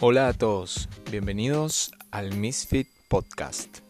Hola a todos, bienvenidos al Misfit Podcast.